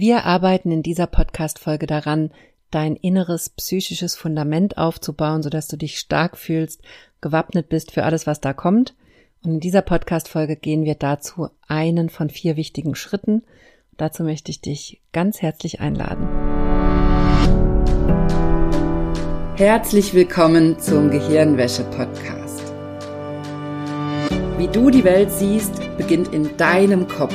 Wir arbeiten in dieser Podcast-Folge daran, dein inneres psychisches Fundament aufzubauen, sodass du dich stark fühlst, gewappnet bist für alles, was da kommt. Und in dieser Podcast-Folge gehen wir dazu einen von vier wichtigen Schritten. Dazu möchte ich dich ganz herzlich einladen. Herzlich willkommen zum Gehirnwäsche-Podcast. Wie du die Welt siehst, beginnt in deinem Kopf.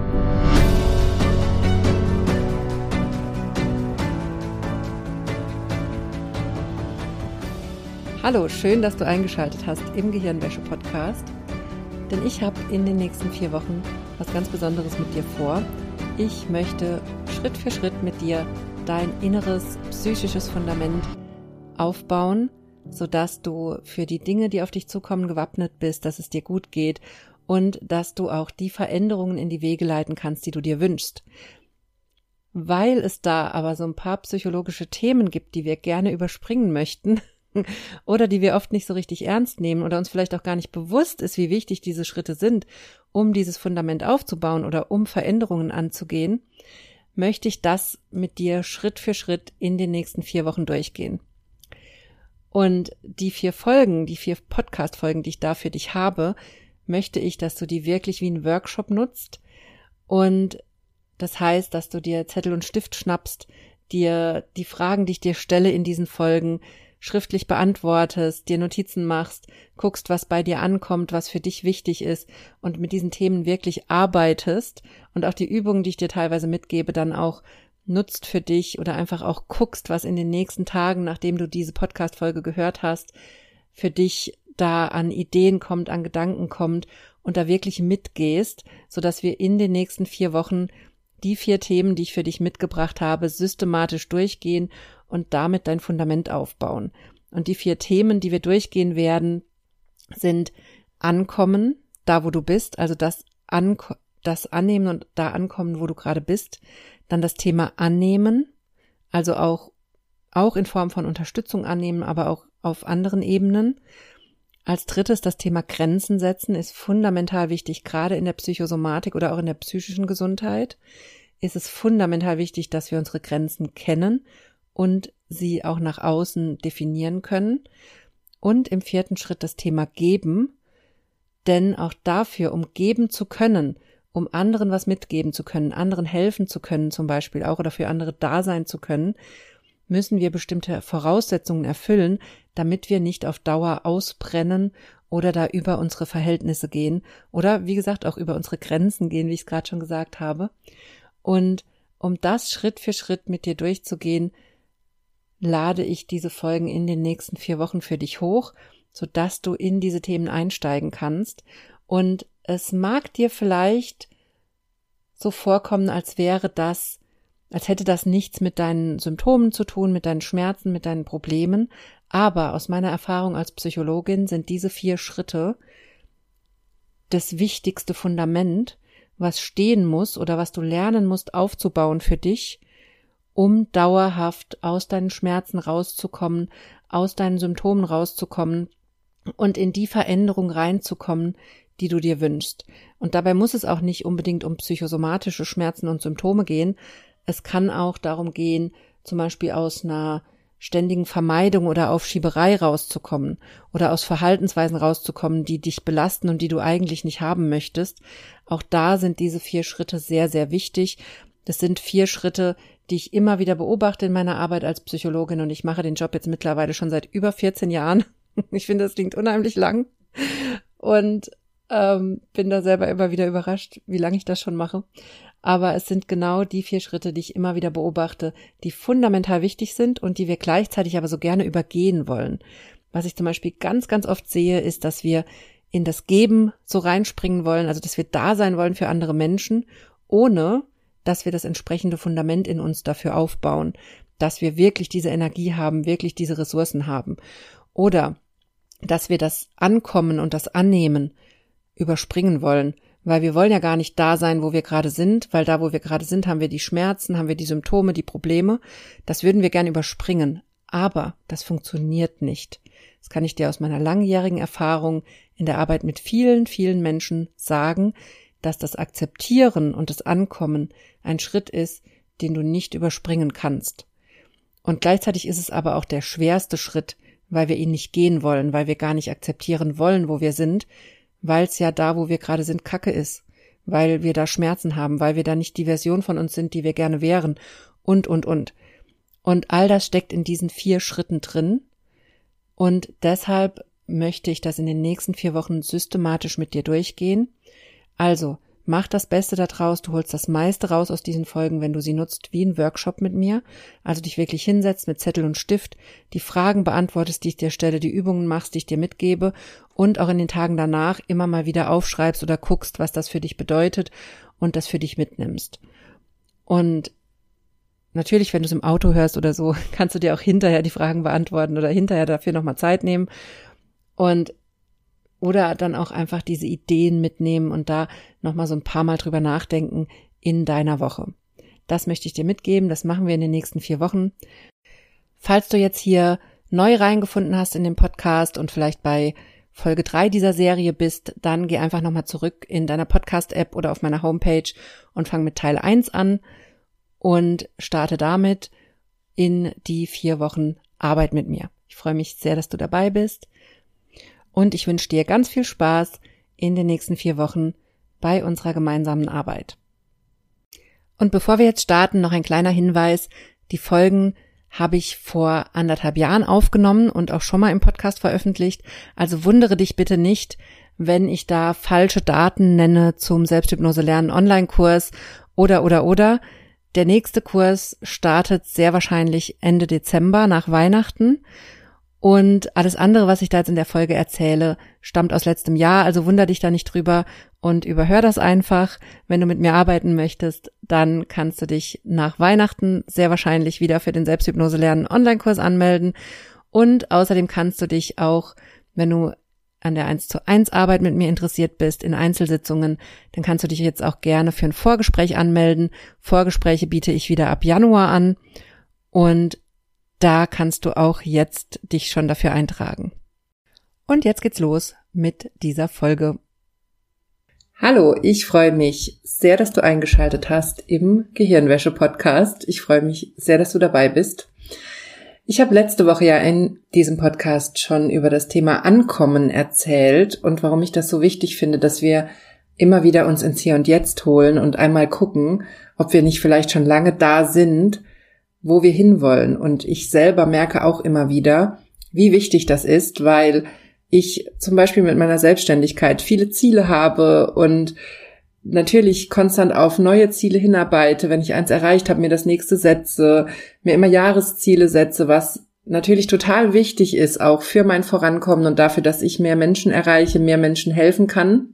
Hallo, schön, dass du eingeschaltet hast im Gehirnwäsche-Podcast. Denn ich habe in den nächsten vier Wochen was ganz Besonderes mit dir vor. Ich möchte Schritt für Schritt mit dir dein inneres psychisches Fundament aufbauen, sodass du für die Dinge, die auf dich zukommen, gewappnet bist, dass es dir gut geht und dass du auch die Veränderungen in die Wege leiten kannst, die du dir wünschst. Weil es da aber so ein paar psychologische Themen gibt, die wir gerne überspringen möchten, oder die wir oft nicht so richtig ernst nehmen oder uns vielleicht auch gar nicht bewusst ist, wie wichtig diese Schritte sind, um dieses Fundament aufzubauen oder um Veränderungen anzugehen, möchte ich das mit dir Schritt für Schritt in den nächsten vier Wochen durchgehen. Und die vier Folgen, die vier Podcast-Folgen, die ich da für dich habe, möchte ich, dass du die wirklich wie ein Workshop nutzt. Und das heißt, dass du dir Zettel und Stift schnappst, dir die Fragen, die ich dir stelle in diesen Folgen, schriftlich beantwortest, dir Notizen machst, guckst, was bei dir ankommt, was für dich wichtig ist und mit diesen Themen wirklich arbeitest und auch die Übungen, die ich dir teilweise mitgebe, dann auch nutzt für dich oder einfach auch guckst, was in den nächsten Tagen, nachdem du diese Podcast-Folge gehört hast, für dich da an Ideen kommt, an Gedanken kommt und da wirklich mitgehst, so dass wir in den nächsten vier Wochen die vier Themen, die ich für dich mitgebracht habe, systematisch durchgehen und damit dein Fundament aufbauen. Und die vier Themen, die wir durchgehen werden, sind Ankommen, da wo du bist, also das, An das Annehmen und da ankommen, wo du gerade bist. Dann das Thema Annehmen, also auch, auch in Form von Unterstützung annehmen, aber auch auf anderen Ebenen. Als drittes das Thema Grenzen setzen ist fundamental wichtig, gerade in der Psychosomatik oder auch in der psychischen Gesundheit ist es fundamental wichtig, dass wir unsere Grenzen kennen und sie auch nach außen definieren können. Und im vierten Schritt das Thema geben, denn auch dafür, um geben zu können, um anderen was mitgeben zu können, anderen helfen zu können zum Beispiel auch oder für andere da sein zu können, müssen wir bestimmte Voraussetzungen erfüllen, damit wir nicht auf Dauer ausbrennen oder da über unsere Verhältnisse gehen oder wie gesagt auch über unsere Grenzen gehen, wie ich es gerade schon gesagt habe. Und um das Schritt für Schritt mit dir durchzugehen, lade ich diese Folgen in den nächsten vier Wochen für dich hoch, sodass du in diese Themen einsteigen kannst. Und es mag dir vielleicht so vorkommen, als wäre das, als hätte das nichts mit deinen Symptomen zu tun, mit deinen Schmerzen, mit deinen Problemen. Aber aus meiner Erfahrung als Psychologin sind diese vier Schritte das wichtigste Fundament, was stehen muss oder was du lernen musst aufzubauen für dich, um dauerhaft aus deinen Schmerzen rauszukommen, aus deinen Symptomen rauszukommen und in die Veränderung reinzukommen, die du dir wünschst. Und dabei muss es auch nicht unbedingt um psychosomatische Schmerzen und Symptome gehen. Es kann auch darum gehen, zum Beispiel aus einer ständigen Vermeidung oder Aufschieberei rauszukommen oder aus Verhaltensweisen rauszukommen, die dich belasten und die du eigentlich nicht haben möchtest. Auch da sind diese vier Schritte sehr, sehr wichtig. Das sind vier Schritte, die ich immer wieder beobachte in meiner Arbeit als Psychologin und ich mache den Job jetzt mittlerweile schon seit über 14 Jahren. Ich finde, das klingt unheimlich lang und ähm, bin da selber immer wieder überrascht, wie lange ich das schon mache. Aber es sind genau die vier Schritte, die ich immer wieder beobachte, die fundamental wichtig sind und die wir gleichzeitig aber so gerne übergehen wollen. Was ich zum Beispiel ganz, ganz oft sehe, ist, dass wir in das Geben so reinspringen wollen, also dass wir da sein wollen für andere Menschen, ohne dass wir das entsprechende Fundament in uns dafür aufbauen, dass wir wirklich diese Energie haben, wirklich diese Ressourcen haben. Oder dass wir das Ankommen und das Annehmen überspringen wollen, weil wir wollen ja gar nicht da sein, wo wir gerade sind, weil da, wo wir gerade sind, haben wir die Schmerzen, haben wir die Symptome, die Probleme. Das würden wir gern überspringen. Aber das funktioniert nicht. Das kann ich dir aus meiner langjährigen Erfahrung in der Arbeit mit vielen, vielen Menschen sagen, dass das Akzeptieren und das Ankommen ein Schritt ist, den du nicht überspringen kannst. Und gleichzeitig ist es aber auch der schwerste Schritt, weil wir ihn nicht gehen wollen, weil wir gar nicht akzeptieren wollen, wo wir sind, weil es ja da, wo wir gerade sind, Kacke ist, weil wir da Schmerzen haben, weil wir da nicht die Version von uns sind, die wir gerne wären und, und, und. Und all das steckt in diesen vier Schritten drin. Und deshalb möchte ich das in den nächsten vier Wochen systematisch mit dir durchgehen. Also, Mach das Beste daraus, du holst das meiste raus aus diesen Folgen, wenn du sie nutzt wie ein Workshop mit mir, also dich wirklich hinsetzt mit Zettel und Stift, die Fragen beantwortest, die ich dir stelle, die Übungen machst, die ich dir mitgebe und auch in den Tagen danach immer mal wieder aufschreibst oder guckst, was das für dich bedeutet und das für dich mitnimmst. Und natürlich, wenn du es im Auto hörst oder so, kannst du dir auch hinterher die Fragen beantworten oder hinterher dafür nochmal Zeit nehmen. Und oder dann auch einfach diese Ideen mitnehmen und da nochmal so ein paar Mal drüber nachdenken in deiner Woche. Das möchte ich dir mitgeben. Das machen wir in den nächsten vier Wochen. Falls du jetzt hier neu reingefunden hast in den Podcast und vielleicht bei Folge drei dieser Serie bist, dann geh einfach nochmal zurück in deiner Podcast-App oder auf meiner Homepage und fang mit Teil eins an und starte damit in die vier Wochen Arbeit mit mir. Ich freue mich sehr, dass du dabei bist und ich wünsche dir ganz viel Spaß in den nächsten vier Wochen bei unserer gemeinsamen Arbeit. Und bevor wir jetzt starten, noch ein kleiner Hinweis. Die Folgen habe ich vor anderthalb Jahren aufgenommen und auch schon mal im Podcast veröffentlicht. Also wundere dich bitte nicht, wenn ich da falsche Daten nenne zum Selbsthypnose lernen Online-Kurs oder oder oder. Der nächste Kurs startet sehr wahrscheinlich Ende Dezember nach Weihnachten und alles andere, was ich da jetzt in der Folge erzähle, stammt aus letztem Jahr, also wunder dich da nicht drüber und überhör das einfach. Wenn du mit mir arbeiten möchtest, dann kannst du dich nach Weihnachten sehr wahrscheinlich wieder für den Selbsthypnose lernen Online-Kurs anmelden. Und außerdem kannst du dich auch, wenn du an der 1 zu 1 Arbeit mit mir interessiert bist, in Einzelsitzungen, dann kannst du dich jetzt auch gerne für ein Vorgespräch anmelden. Vorgespräche biete ich wieder ab Januar an. Und da kannst du auch jetzt dich schon dafür eintragen. Und jetzt geht's los mit dieser Folge. Hallo, ich freue mich sehr, dass du eingeschaltet hast im Gehirnwäsche-Podcast. Ich freue mich sehr, dass du dabei bist. Ich habe letzte Woche ja in diesem Podcast schon über das Thema Ankommen erzählt und warum ich das so wichtig finde, dass wir immer wieder uns ins Hier und Jetzt holen und einmal gucken, ob wir nicht vielleicht schon lange da sind wo wir hinwollen. Und ich selber merke auch immer wieder, wie wichtig das ist, weil ich zum Beispiel mit meiner Selbstständigkeit viele Ziele habe und natürlich konstant auf neue Ziele hinarbeite. Wenn ich eins erreicht habe, mir das nächste setze, mir immer Jahresziele setze, was natürlich total wichtig ist, auch für mein Vorankommen und dafür, dass ich mehr Menschen erreiche, mehr Menschen helfen kann.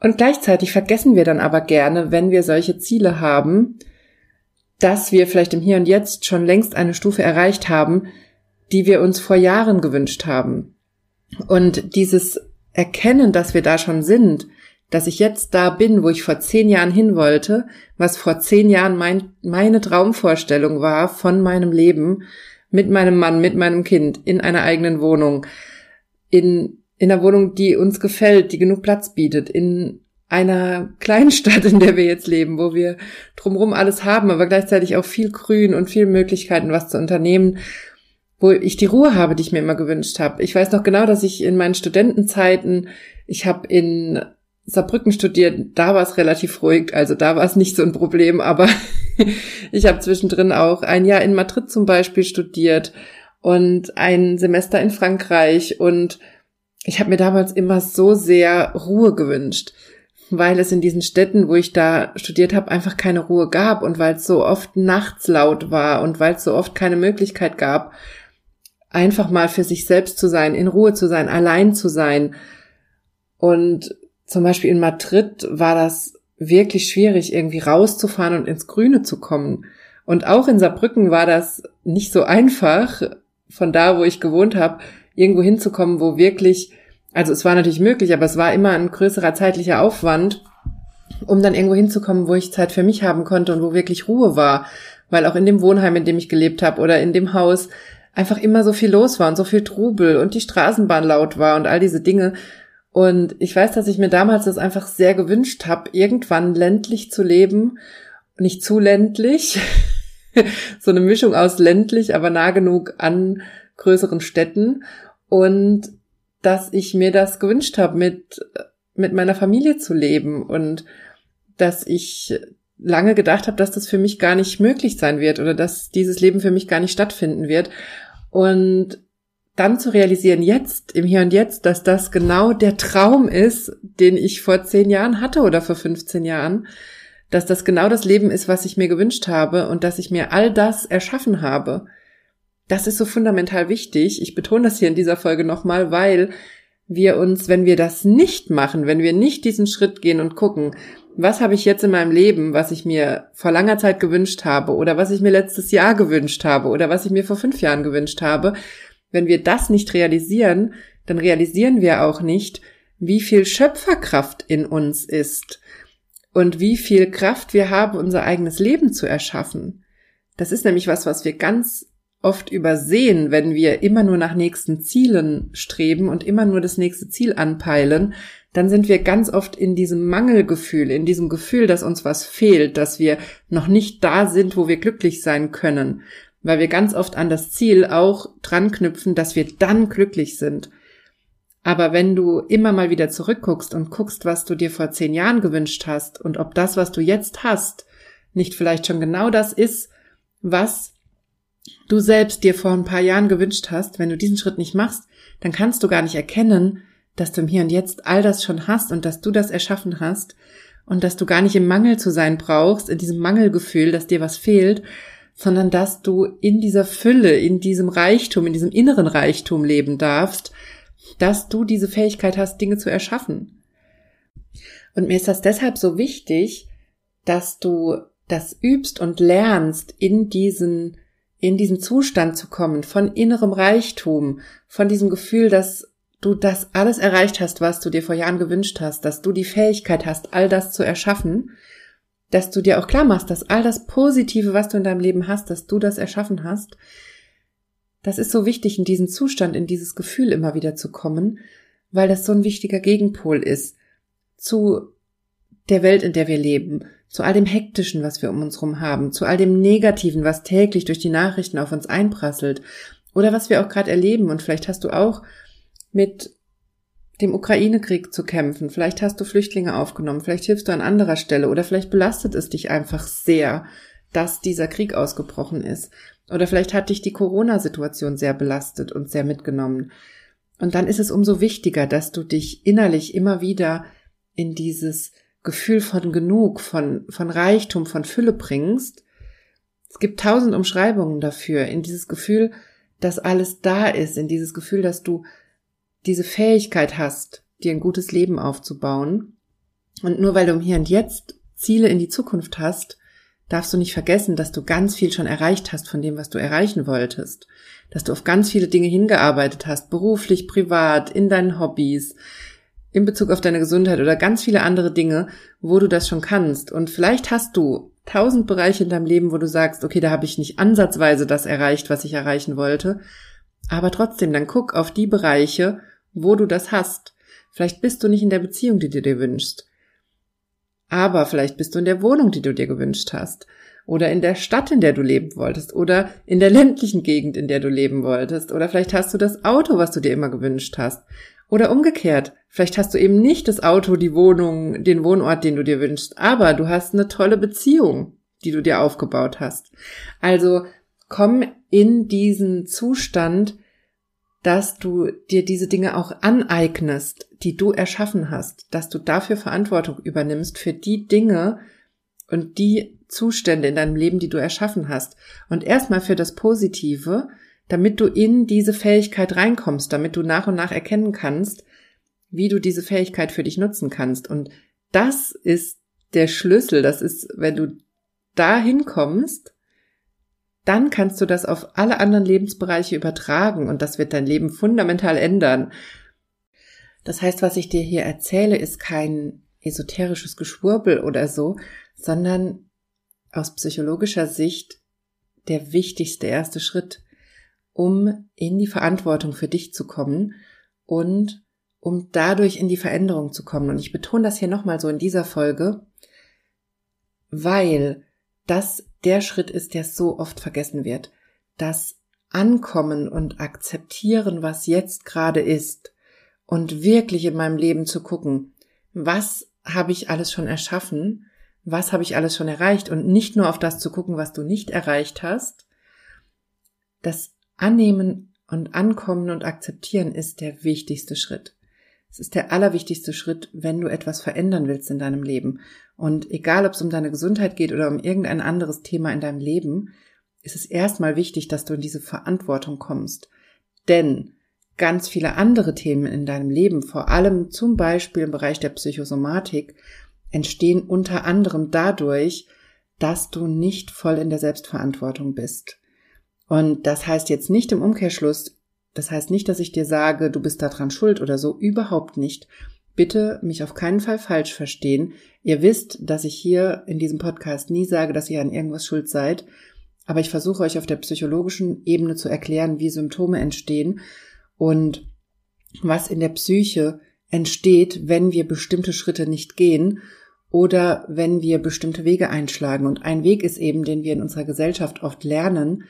Und gleichzeitig vergessen wir dann aber gerne, wenn wir solche Ziele haben, dass wir vielleicht im Hier und Jetzt schon längst eine Stufe erreicht haben, die wir uns vor Jahren gewünscht haben. Und dieses Erkennen, dass wir da schon sind, dass ich jetzt da bin, wo ich vor zehn Jahren hin wollte, was vor zehn Jahren mein, meine Traumvorstellung war von meinem Leben, mit meinem Mann, mit meinem Kind, in einer eigenen Wohnung, in, in einer Wohnung, die uns gefällt, die genug Platz bietet, in einer kleinen Stadt, in der wir jetzt leben, wo wir drumherum alles haben, aber gleichzeitig auch viel Grün und viel Möglichkeiten, was zu unternehmen, wo ich die Ruhe habe, die ich mir immer gewünscht habe. Ich weiß noch genau, dass ich in meinen Studentenzeiten, ich habe in Saarbrücken studiert, da war es relativ ruhig, also da war es nicht so ein Problem, aber ich habe zwischendrin auch ein Jahr in Madrid zum Beispiel studiert und ein Semester in Frankreich und ich habe mir damals immer so sehr Ruhe gewünscht weil es in diesen Städten, wo ich da studiert habe, einfach keine Ruhe gab und weil es so oft nachts laut war und weil es so oft keine Möglichkeit gab, einfach mal für sich selbst zu sein, in Ruhe zu sein, allein zu sein. Und zum Beispiel in Madrid war das wirklich schwierig, irgendwie rauszufahren und ins Grüne zu kommen. Und auch in Saarbrücken war das nicht so einfach, von da, wo ich gewohnt habe, irgendwo hinzukommen, wo wirklich, also es war natürlich möglich, aber es war immer ein größerer zeitlicher Aufwand, um dann irgendwo hinzukommen, wo ich Zeit für mich haben konnte und wo wirklich Ruhe war. Weil auch in dem Wohnheim, in dem ich gelebt habe oder in dem Haus einfach immer so viel los war und so viel Trubel und die Straßenbahn laut war und all diese Dinge. Und ich weiß, dass ich mir damals das einfach sehr gewünscht habe, irgendwann ländlich zu leben. Nicht zu ländlich, so eine Mischung aus ländlich, aber nah genug an größeren Städten. Und dass ich mir das gewünscht habe, mit, mit meiner Familie zu leben und dass ich lange gedacht habe, dass das für mich gar nicht möglich sein wird oder dass dieses Leben für mich gar nicht stattfinden wird. Und dann zu realisieren, jetzt, im Hier und Jetzt, dass das genau der Traum ist, den ich vor zehn Jahren hatte oder vor 15 Jahren, dass das genau das Leben ist, was ich mir gewünscht habe und dass ich mir all das erschaffen habe. Das ist so fundamental wichtig. Ich betone das hier in dieser Folge nochmal, weil wir uns, wenn wir das nicht machen, wenn wir nicht diesen Schritt gehen und gucken, was habe ich jetzt in meinem Leben, was ich mir vor langer Zeit gewünscht habe oder was ich mir letztes Jahr gewünscht habe oder was ich mir vor fünf Jahren gewünscht habe, wenn wir das nicht realisieren, dann realisieren wir auch nicht, wie viel Schöpferkraft in uns ist und wie viel Kraft wir haben, unser eigenes Leben zu erschaffen. Das ist nämlich was, was wir ganz oft übersehen, wenn wir immer nur nach nächsten Zielen streben und immer nur das nächste Ziel anpeilen, dann sind wir ganz oft in diesem Mangelgefühl, in diesem Gefühl, dass uns was fehlt, dass wir noch nicht da sind, wo wir glücklich sein können weil wir ganz oft an das Ziel auch dran knüpfen, dass wir dann glücklich sind. Aber wenn du immer mal wieder zurückguckst und guckst, was du dir vor zehn Jahren gewünscht hast und ob das, was du jetzt hast, nicht vielleicht schon genau das ist, was du selbst dir vor ein paar Jahren gewünscht hast, wenn du diesen Schritt nicht machst, dann kannst du gar nicht erkennen, dass du im Hier und Jetzt all das schon hast und dass du das erschaffen hast und dass du gar nicht im Mangel zu sein brauchst, in diesem Mangelgefühl, dass dir was fehlt, sondern dass du in dieser Fülle, in diesem Reichtum, in diesem inneren Reichtum leben darfst, dass du diese Fähigkeit hast, Dinge zu erschaffen. Und mir ist das deshalb so wichtig, dass du das übst und lernst, in diesen, in diesen Zustand zu kommen von innerem Reichtum, von diesem Gefühl, dass du das alles erreicht hast, was du dir vor Jahren gewünscht hast, dass du die Fähigkeit hast, all das zu erschaffen dass du dir auch klar machst, dass all das Positive, was du in deinem Leben hast, dass du das erschaffen hast, das ist so wichtig, in diesen Zustand, in dieses Gefühl immer wieder zu kommen, weil das so ein wichtiger Gegenpol ist zu der Welt, in der wir leben, zu all dem Hektischen, was wir um uns herum haben, zu all dem Negativen, was täglich durch die Nachrichten auf uns einprasselt oder was wir auch gerade erleben. Und vielleicht hast du auch mit dem Ukraine-Krieg zu kämpfen. Vielleicht hast du Flüchtlinge aufgenommen, vielleicht hilfst du an anderer Stelle oder vielleicht belastet es dich einfach sehr, dass dieser Krieg ausgebrochen ist. Oder vielleicht hat dich die Corona-Situation sehr belastet und sehr mitgenommen. Und dann ist es umso wichtiger, dass du dich innerlich immer wieder in dieses Gefühl von genug, von, von Reichtum, von Fülle bringst. Es gibt tausend Umschreibungen dafür, in dieses Gefühl, dass alles da ist, in dieses Gefühl, dass du diese Fähigkeit hast, dir ein gutes Leben aufzubauen. Und nur weil du im Hier und Jetzt Ziele in die Zukunft hast, darfst du nicht vergessen, dass du ganz viel schon erreicht hast von dem, was du erreichen wolltest. Dass du auf ganz viele Dinge hingearbeitet hast, beruflich, privat, in deinen Hobbys, in Bezug auf deine Gesundheit oder ganz viele andere Dinge, wo du das schon kannst. Und vielleicht hast du tausend Bereiche in deinem Leben, wo du sagst, okay, da habe ich nicht ansatzweise das erreicht, was ich erreichen wollte. Aber trotzdem, dann guck auf die Bereiche, wo du das hast. Vielleicht bist du nicht in der Beziehung, die du dir wünschst. Aber vielleicht bist du in der Wohnung, die du dir gewünscht hast. Oder in der Stadt, in der du leben wolltest. Oder in der ländlichen Gegend, in der du leben wolltest. Oder vielleicht hast du das Auto, was du dir immer gewünscht hast. Oder umgekehrt. Vielleicht hast du eben nicht das Auto, die Wohnung, den Wohnort, den du dir wünschst. Aber du hast eine tolle Beziehung, die du dir aufgebaut hast. Also komm in diesen Zustand, dass du dir diese Dinge auch aneignest, die du erschaffen hast, dass du dafür Verantwortung übernimmst für die Dinge und die Zustände in deinem Leben, die du erschaffen hast. Und erstmal für das Positive, damit du in diese Fähigkeit reinkommst, damit du nach und nach erkennen kannst, wie du diese Fähigkeit für dich nutzen kannst. Und das ist der Schlüssel. Das ist, wenn du da hinkommst, dann kannst du das auf alle anderen Lebensbereiche übertragen und das wird dein Leben fundamental ändern. Das heißt, was ich dir hier erzähle, ist kein esoterisches Geschwurbel oder so, sondern aus psychologischer Sicht der wichtigste erste Schritt, um in die Verantwortung für dich zu kommen und um dadurch in die Veränderung zu kommen. Und ich betone das hier nochmal so in dieser Folge, weil das der Schritt ist, der so oft vergessen wird. Das Ankommen und Akzeptieren, was jetzt gerade ist und wirklich in meinem Leben zu gucken, was habe ich alles schon erschaffen, was habe ich alles schon erreicht und nicht nur auf das zu gucken, was du nicht erreicht hast. Das Annehmen und Ankommen und Akzeptieren ist der wichtigste Schritt. Es ist der allerwichtigste Schritt, wenn du etwas verändern willst in deinem Leben. Und egal, ob es um deine Gesundheit geht oder um irgendein anderes Thema in deinem Leben, ist es erstmal wichtig, dass du in diese Verantwortung kommst. Denn ganz viele andere Themen in deinem Leben, vor allem zum Beispiel im Bereich der Psychosomatik, entstehen unter anderem dadurch, dass du nicht voll in der Selbstverantwortung bist. Und das heißt jetzt nicht im Umkehrschluss, das heißt nicht, dass ich dir sage, du bist daran schuld oder so, überhaupt nicht. Bitte mich auf keinen Fall falsch verstehen. Ihr wisst, dass ich hier in diesem Podcast nie sage, dass ihr an irgendwas schuld seid, aber ich versuche euch auf der psychologischen Ebene zu erklären, wie Symptome entstehen und was in der Psyche entsteht, wenn wir bestimmte Schritte nicht gehen oder wenn wir bestimmte Wege einschlagen. Und ein Weg ist eben, den wir in unserer Gesellschaft oft lernen,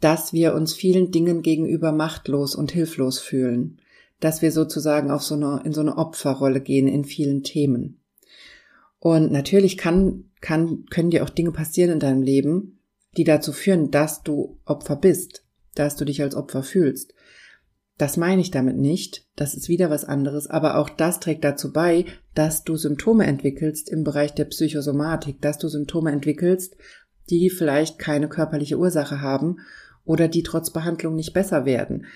dass wir uns vielen Dingen gegenüber machtlos und hilflos fühlen, dass wir sozusagen auf so eine, in so eine Opferrolle gehen in vielen Themen. Und natürlich kann, kann, können dir auch Dinge passieren in deinem Leben, die dazu führen, dass du Opfer bist, dass du dich als Opfer fühlst. Das meine ich damit nicht, das ist wieder was anderes, aber auch das trägt dazu bei, dass du Symptome entwickelst im Bereich der Psychosomatik, dass du Symptome entwickelst, die vielleicht keine körperliche Ursache haben oder die trotz Behandlung nicht besser werden.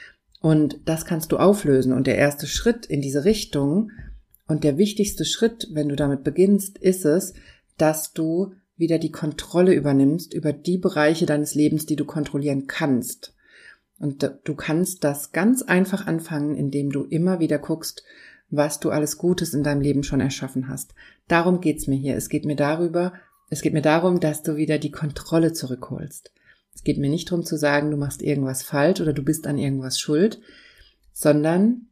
Und das kannst du auflösen. Und der erste Schritt in diese Richtung und der wichtigste Schritt, wenn du damit beginnst, ist es, dass du wieder die Kontrolle übernimmst über die Bereiche deines Lebens, die du kontrollieren kannst. Und du kannst das ganz einfach anfangen, indem du immer wieder guckst, was du alles Gutes in deinem Leben schon erschaffen hast. Darum geht's mir hier. Es geht mir darüber, es geht mir darum, dass du wieder die Kontrolle zurückholst. Es geht mir nicht darum zu sagen, du machst irgendwas falsch oder du bist an irgendwas schuld, sondern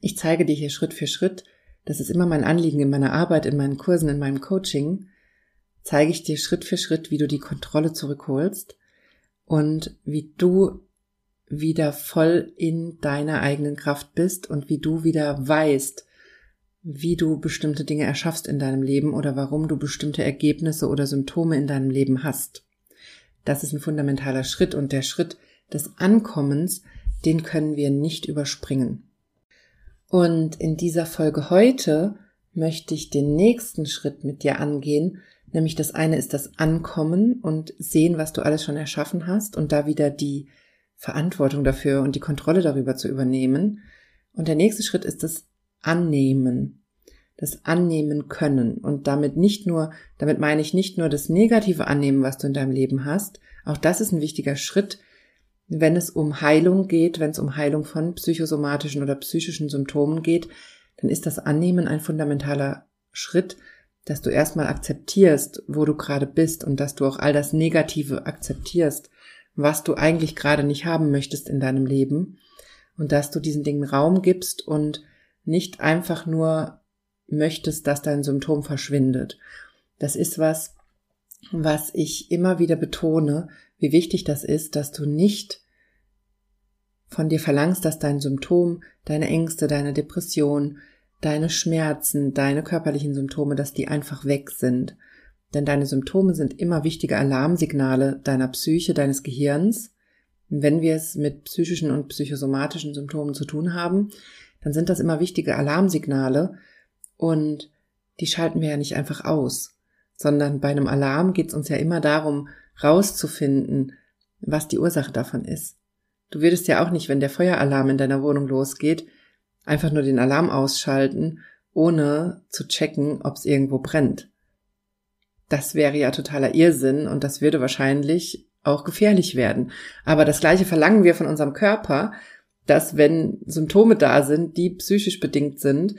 ich zeige dir hier Schritt für Schritt, das ist immer mein Anliegen in meiner Arbeit, in meinen Kursen, in meinem Coaching, zeige ich dir Schritt für Schritt, wie du die Kontrolle zurückholst und wie du wieder voll in deiner eigenen Kraft bist und wie du wieder weißt, wie du bestimmte Dinge erschaffst in deinem Leben oder warum du bestimmte Ergebnisse oder Symptome in deinem Leben hast. Das ist ein fundamentaler Schritt und der Schritt des Ankommens, den können wir nicht überspringen. Und in dieser Folge heute möchte ich den nächsten Schritt mit dir angehen, nämlich das eine ist das Ankommen und sehen, was du alles schon erschaffen hast und da wieder die Verantwortung dafür und die Kontrolle darüber zu übernehmen. Und der nächste Schritt ist das Annehmen. Das Annehmen können. Und damit nicht nur, damit meine ich nicht nur das negative Annehmen, was du in deinem Leben hast. Auch das ist ein wichtiger Schritt, wenn es um Heilung geht, wenn es um Heilung von psychosomatischen oder psychischen Symptomen geht, dann ist das Annehmen ein fundamentaler Schritt, dass du erstmal akzeptierst, wo du gerade bist und dass du auch all das Negative akzeptierst was du eigentlich gerade nicht haben möchtest in deinem Leben und dass du diesen Dingen Raum gibst und nicht einfach nur möchtest, dass dein Symptom verschwindet. Das ist was, was ich immer wieder betone, wie wichtig das ist, dass du nicht von dir verlangst, dass dein Symptom, deine Ängste, deine Depression, deine Schmerzen, deine körperlichen Symptome, dass die einfach weg sind, denn deine Symptome sind immer wichtige Alarmsignale deiner Psyche, deines Gehirns. wenn wir es mit psychischen und psychosomatischen Symptomen zu tun haben, dann sind das immer wichtige Alarmsignale und die schalten wir ja nicht einfach aus, sondern bei einem Alarm geht es uns ja immer darum, rauszufinden, was die Ursache davon ist. Du würdest ja auch nicht, wenn der Feueralarm in deiner Wohnung losgeht, einfach nur den Alarm ausschalten, ohne zu checken, ob es irgendwo brennt das wäre ja totaler Irrsinn und das würde wahrscheinlich auch gefährlich werden. Aber das Gleiche verlangen wir von unserem Körper, dass wenn Symptome da sind, die psychisch bedingt sind,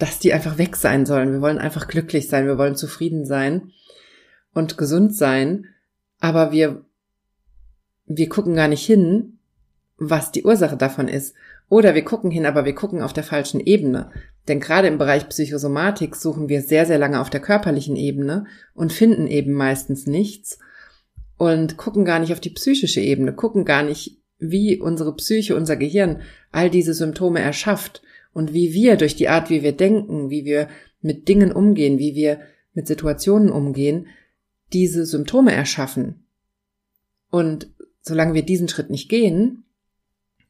dass die einfach weg sein sollen. Wir wollen einfach glücklich sein, wir wollen zufrieden sein und gesund sein, aber wir, wir gucken gar nicht hin, was die Ursache davon ist. Oder wir gucken hin, aber wir gucken auf der falschen Ebene. Denn gerade im Bereich Psychosomatik suchen wir sehr, sehr lange auf der körperlichen Ebene und finden eben meistens nichts und gucken gar nicht auf die psychische Ebene, gucken gar nicht, wie unsere Psyche, unser Gehirn all diese Symptome erschafft und wie wir durch die Art, wie wir denken, wie wir mit Dingen umgehen, wie wir mit Situationen umgehen, diese Symptome erschaffen. Und solange wir diesen Schritt nicht gehen,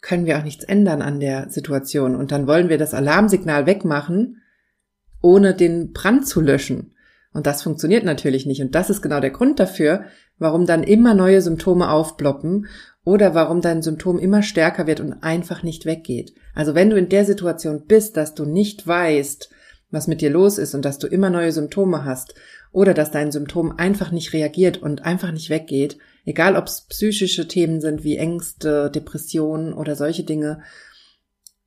können wir auch nichts ändern an der Situation. Und dann wollen wir das Alarmsignal wegmachen, ohne den Brand zu löschen. Und das funktioniert natürlich nicht. Und das ist genau der Grund dafür, warum dann immer neue Symptome aufploppen oder warum dein Symptom immer stärker wird und einfach nicht weggeht. Also wenn du in der Situation bist, dass du nicht weißt, was mit dir los ist und dass du immer neue Symptome hast oder dass dein Symptom einfach nicht reagiert und einfach nicht weggeht, egal ob es psychische Themen sind wie Ängste, Depressionen oder solche Dinge,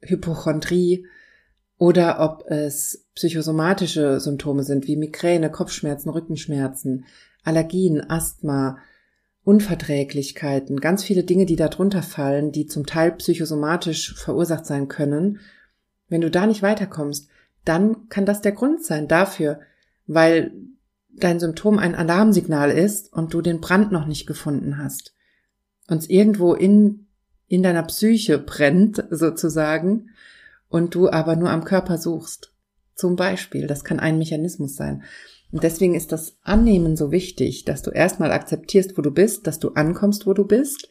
Hypochondrie oder ob es psychosomatische Symptome sind wie Migräne, Kopfschmerzen, Rückenschmerzen, Allergien, Asthma, Unverträglichkeiten, ganz viele Dinge, die darunter fallen, die zum Teil psychosomatisch verursacht sein können. Wenn du da nicht weiterkommst, dann kann das der Grund sein dafür, weil dein Symptom ein Alarmsignal ist und du den Brand noch nicht gefunden hast. Und irgendwo in, in deiner Psyche brennt, sozusagen, und du aber nur am Körper suchst. Zum Beispiel, das kann ein Mechanismus sein. Und deswegen ist das Annehmen so wichtig, dass du erstmal akzeptierst, wo du bist, dass du ankommst, wo du bist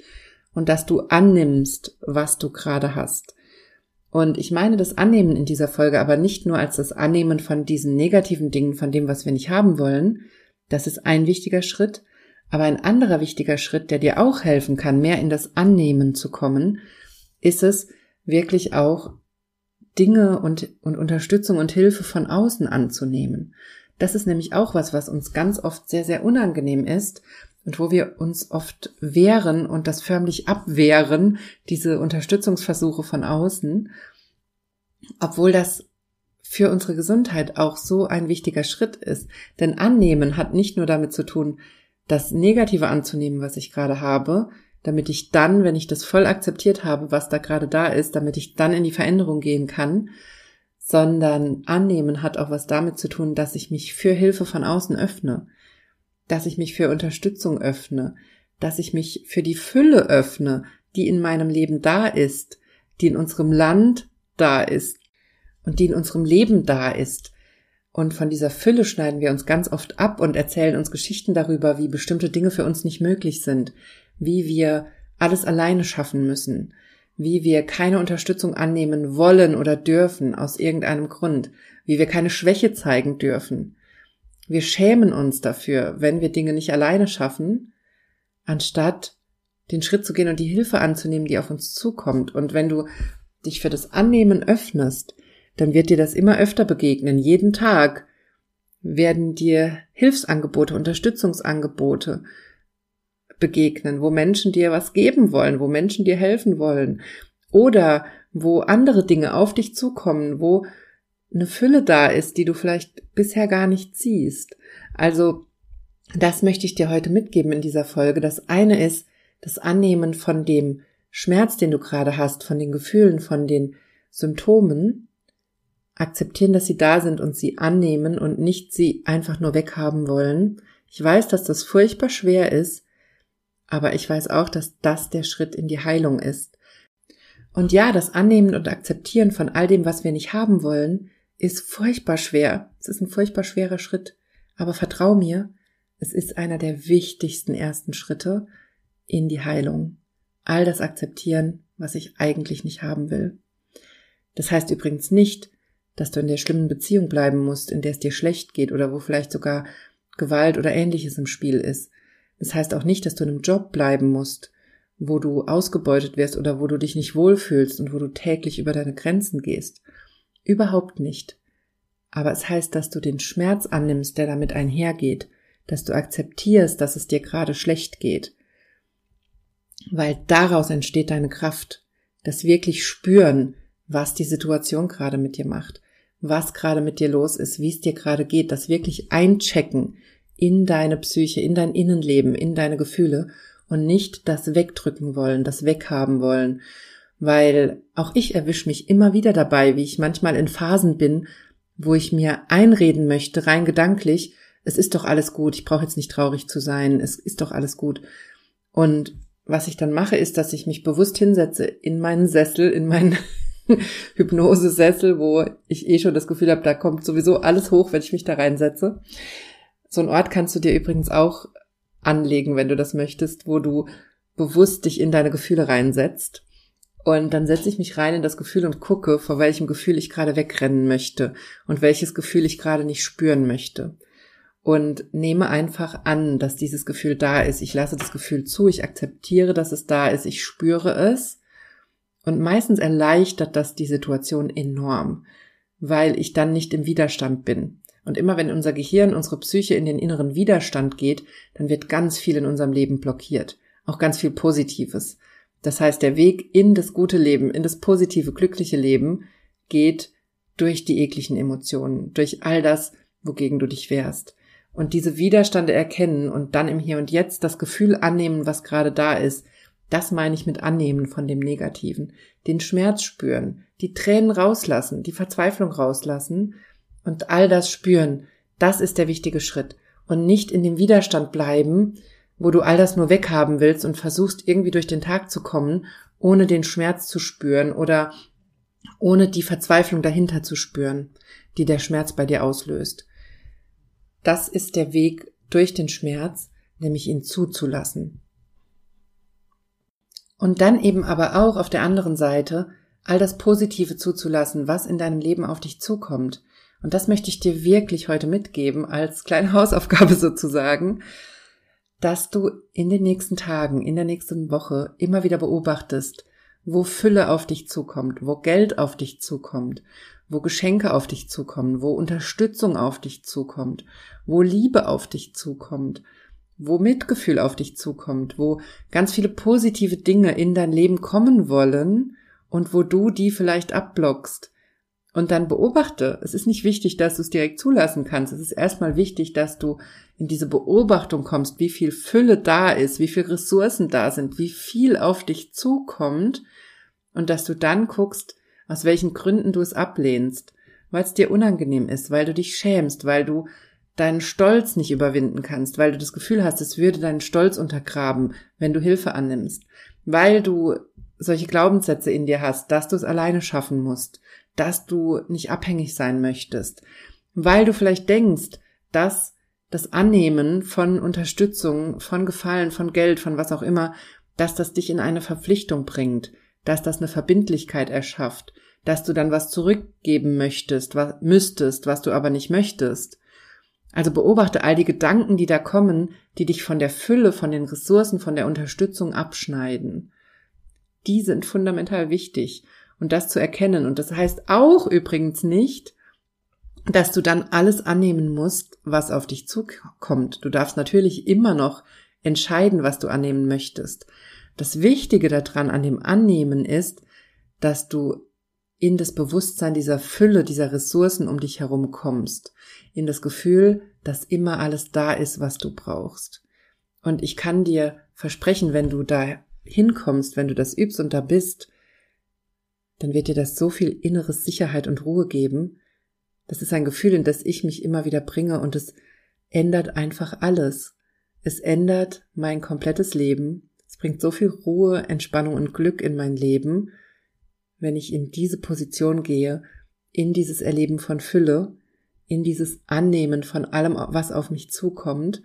und dass du annimmst, was du gerade hast. Und ich meine das Annehmen in dieser Folge aber nicht nur als das Annehmen von diesen negativen Dingen, von dem, was wir nicht haben wollen. Das ist ein wichtiger Schritt. Aber ein anderer wichtiger Schritt, der dir auch helfen kann, mehr in das Annehmen zu kommen, ist es, wirklich auch Dinge und, und Unterstützung und Hilfe von außen anzunehmen. Das ist nämlich auch was, was uns ganz oft sehr, sehr unangenehm ist und wo wir uns oft wehren und das förmlich abwehren, diese Unterstützungsversuche von außen, obwohl das für unsere Gesundheit auch so ein wichtiger Schritt ist. Denn annehmen hat nicht nur damit zu tun, das Negative anzunehmen, was ich gerade habe, damit ich dann, wenn ich das voll akzeptiert habe, was da gerade da ist, damit ich dann in die Veränderung gehen kann, sondern annehmen hat auch was damit zu tun, dass ich mich für Hilfe von außen öffne, dass ich mich für Unterstützung öffne, dass ich mich für die Fülle öffne, die in meinem Leben da ist, die in unserem Land da ist und die in unserem Leben da ist. Und von dieser Fülle schneiden wir uns ganz oft ab und erzählen uns Geschichten darüber, wie bestimmte Dinge für uns nicht möglich sind, wie wir alles alleine schaffen müssen, wie wir keine Unterstützung annehmen wollen oder dürfen aus irgendeinem Grund, wie wir keine Schwäche zeigen dürfen. Wir schämen uns dafür, wenn wir Dinge nicht alleine schaffen, anstatt den Schritt zu gehen und die Hilfe anzunehmen, die auf uns zukommt. Und wenn du dich für das Annehmen öffnest, dann wird dir das immer öfter begegnen. Jeden Tag werden dir Hilfsangebote, Unterstützungsangebote begegnen, wo Menschen dir was geben wollen, wo Menschen dir helfen wollen oder wo andere Dinge auf dich zukommen, wo eine Fülle da ist, die du vielleicht bisher gar nicht siehst. Also das möchte ich dir heute mitgeben in dieser Folge. Das eine ist das Annehmen von dem Schmerz, den du gerade hast, von den Gefühlen, von den Symptomen, akzeptieren, dass sie da sind und sie annehmen und nicht sie einfach nur weghaben wollen. Ich weiß, dass das furchtbar schwer ist, aber ich weiß auch, dass das der Schritt in die Heilung ist. Und ja, das Annehmen und Akzeptieren von all dem, was wir nicht haben wollen, ist furchtbar schwer. Es ist ein furchtbar schwerer Schritt. Aber vertrau mir, es ist einer der wichtigsten ersten Schritte in die Heilung. All das akzeptieren, was ich eigentlich nicht haben will. Das heißt übrigens nicht, dass du in der schlimmen Beziehung bleiben musst, in der es dir schlecht geht oder wo vielleicht sogar Gewalt oder ähnliches im Spiel ist. Das heißt auch nicht, dass du in einem Job bleiben musst, wo du ausgebeutet wirst oder wo du dich nicht wohlfühlst und wo du täglich über deine Grenzen gehst. Überhaupt nicht. Aber es heißt, dass du den Schmerz annimmst, der damit einhergeht, dass du akzeptierst, dass es dir gerade schlecht geht. Weil daraus entsteht deine Kraft, das wirklich spüren, was die Situation gerade mit dir macht, was gerade mit dir los ist, wie es dir gerade geht, das wirklich einchecken in deine Psyche, in dein Innenleben, in deine Gefühle und nicht das wegdrücken wollen, das weghaben wollen, weil auch ich erwische mich immer wieder dabei, wie ich manchmal in Phasen bin, wo ich mir einreden möchte, rein gedanklich, es ist doch alles gut, ich brauche jetzt nicht traurig zu sein, es ist doch alles gut. Und was ich dann mache, ist, dass ich mich bewusst hinsetze in meinen Sessel, in meinen Hypnosesessel, wo ich eh schon das Gefühl habe, da kommt sowieso alles hoch, wenn ich mich da reinsetze. So ein Ort kannst du dir übrigens auch anlegen, wenn du das möchtest, wo du bewusst dich in deine Gefühle reinsetzt. Und dann setze ich mich rein in das Gefühl und gucke, vor welchem Gefühl ich gerade wegrennen möchte und welches Gefühl ich gerade nicht spüren möchte. Und nehme einfach an, dass dieses Gefühl da ist. Ich lasse das Gefühl zu, ich akzeptiere, dass es da ist, ich spüre es. Und meistens erleichtert das die Situation enorm, weil ich dann nicht im Widerstand bin. Und immer wenn unser Gehirn, unsere Psyche in den inneren Widerstand geht, dann wird ganz viel in unserem Leben blockiert. Auch ganz viel Positives. Das heißt, der Weg in das gute Leben, in das positive, glückliche Leben geht durch die ekligen Emotionen, durch all das, wogegen du dich wehrst. Und diese Widerstände erkennen und dann im Hier und Jetzt das Gefühl annehmen, was gerade da ist, das meine ich mit annehmen von dem Negativen. Den Schmerz spüren, die Tränen rauslassen, die Verzweiflung rauslassen und all das spüren. Das ist der wichtige Schritt. Und nicht in dem Widerstand bleiben, wo du all das nur weghaben willst und versuchst irgendwie durch den Tag zu kommen, ohne den Schmerz zu spüren oder ohne die Verzweiflung dahinter zu spüren, die der Schmerz bei dir auslöst. Das ist der Weg durch den Schmerz, nämlich ihn zuzulassen. Und dann eben aber auch auf der anderen Seite all das Positive zuzulassen, was in deinem Leben auf dich zukommt. Und das möchte ich dir wirklich heute mitgeben, als kleine Hausaufgabe sozusagen, dass du in den nächsten Tagen, in der nächsten Woche immer wieder beobachtest, wo Fülle auf dich zukommt, wo Geld auf dich zukommt, wo Geschenke auf dich zukommen, wo Unterstützung auf dich zukommt, wo Liebe auf dich zukommt, wo Mitgefühl auf dich zukommt, wo ganz viele positive Dinge in dein Leben kommen wollen und wo du die vielleicht abblockst, und dann beobachte. Es ist nicht wichtig, dass du es direkt zulassen kannst. Es ist erstmal wichtig, dass du in diese Beobachtung kommst, wie viel Fülle da ist, wie viel Ressourcen da sind, wie viel auf dich zukommt und dass du dann guckst, aus welchen Gründen du es ablehnst, weil es dir unangenehm ist, weil du dich schämst, weil du deinen Stolz nicht überwinden kannst, weil du das Gefühl hast, es würde deinen Stolz untergraben, wenn du Hilfe annimmst, weil du solche Glaubenssätze in dir hast, dass du es alleine schaffen musst, dass du nicht abhängig sein möchtest, weil du vielleicht denkst, dass das Annehmen von Unterstützung, von Gefallen, von Geld, von was auch immer, dass das dich in eine Verpflichtung bringt, dass das eine Verbindlichkeit erschafft, dass du dann was zurückgeben möchtest, was müsstest, was du aber nicht möchtest. Also beobachte all die Gedanken, die da kommen, die dich von der Fülle, von den Ressourcen, von der Unterstützung abschneiden. Die sind fundamental wichtig und das zu erkennen. Und das heißt auch übrigens nicht, dass du dann alles annehmen musst, was auf dich zukommt. Du darfst natürlich immer noch entscheiden, was du annehmen möchtest. Das Wichtige daran an dem Annehmen ist, dass du in das Bewusstsein dieser Fülle, dieser Ressourcen um dich herum kommst, in das Gefühl, dass immer alles da ist, was du brauchst. Und ich kann dir versprechen, wenn du da hinkommst, wenn du das übst und da bist, dann wird dir das so viel inneres Sicherheit und Ruhe geben. Das ist ein Gefühl, in das ich mich immer wieder bringe und es ändert einfach alles. Es ändert mein komplettes Leben. Es bringt so viel Ruhe, Entspannung und Glück in mein Leben, wenn ich in diese Position gehe, in dieses Erleben von Fülle, in dieses Annehmen von allem, was auf mich zukommt,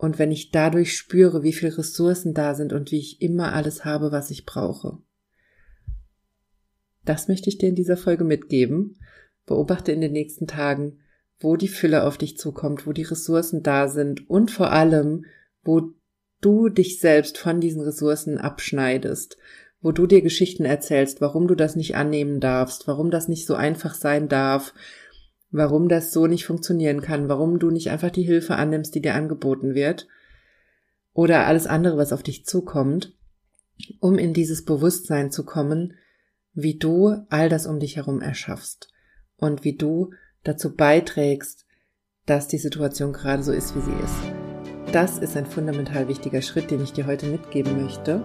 und wenn ich dadurch spüre, wie viele Ressourcen da sind und wie ich immer alles habe, was ich brauche. Das möchte ich dir in dieser Folge mitgeben. Beobachte in den nächsten Tagen, wo die Fülle auf dich zukommt, wo die Ressourcen da sind und vor allem, wo du dich selbst von diesen Ressourcen abschneidest, wo du dir Geschichten erzählst, warum du das nicht annehmen darfst, warum das nicht so einfach sein darf, warum das so nicht funktionieren kann, warum du nicht einfach die Hilfe annimmst, die dir angeboten wird oder alles andere, was auf dich zukommt, um in dieses Bewusstsein zu kommen, wie du all das um dich herum erschaffst und wie du dazu beiträgst, dass die Situation gerade so ist, wie sie ist. Das ist ein fundamental wichtiger Schritt, den ich dir heute mitgeben möchte.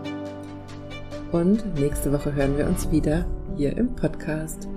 Und nächste Woche hören wir uns wieder hier im Podcast.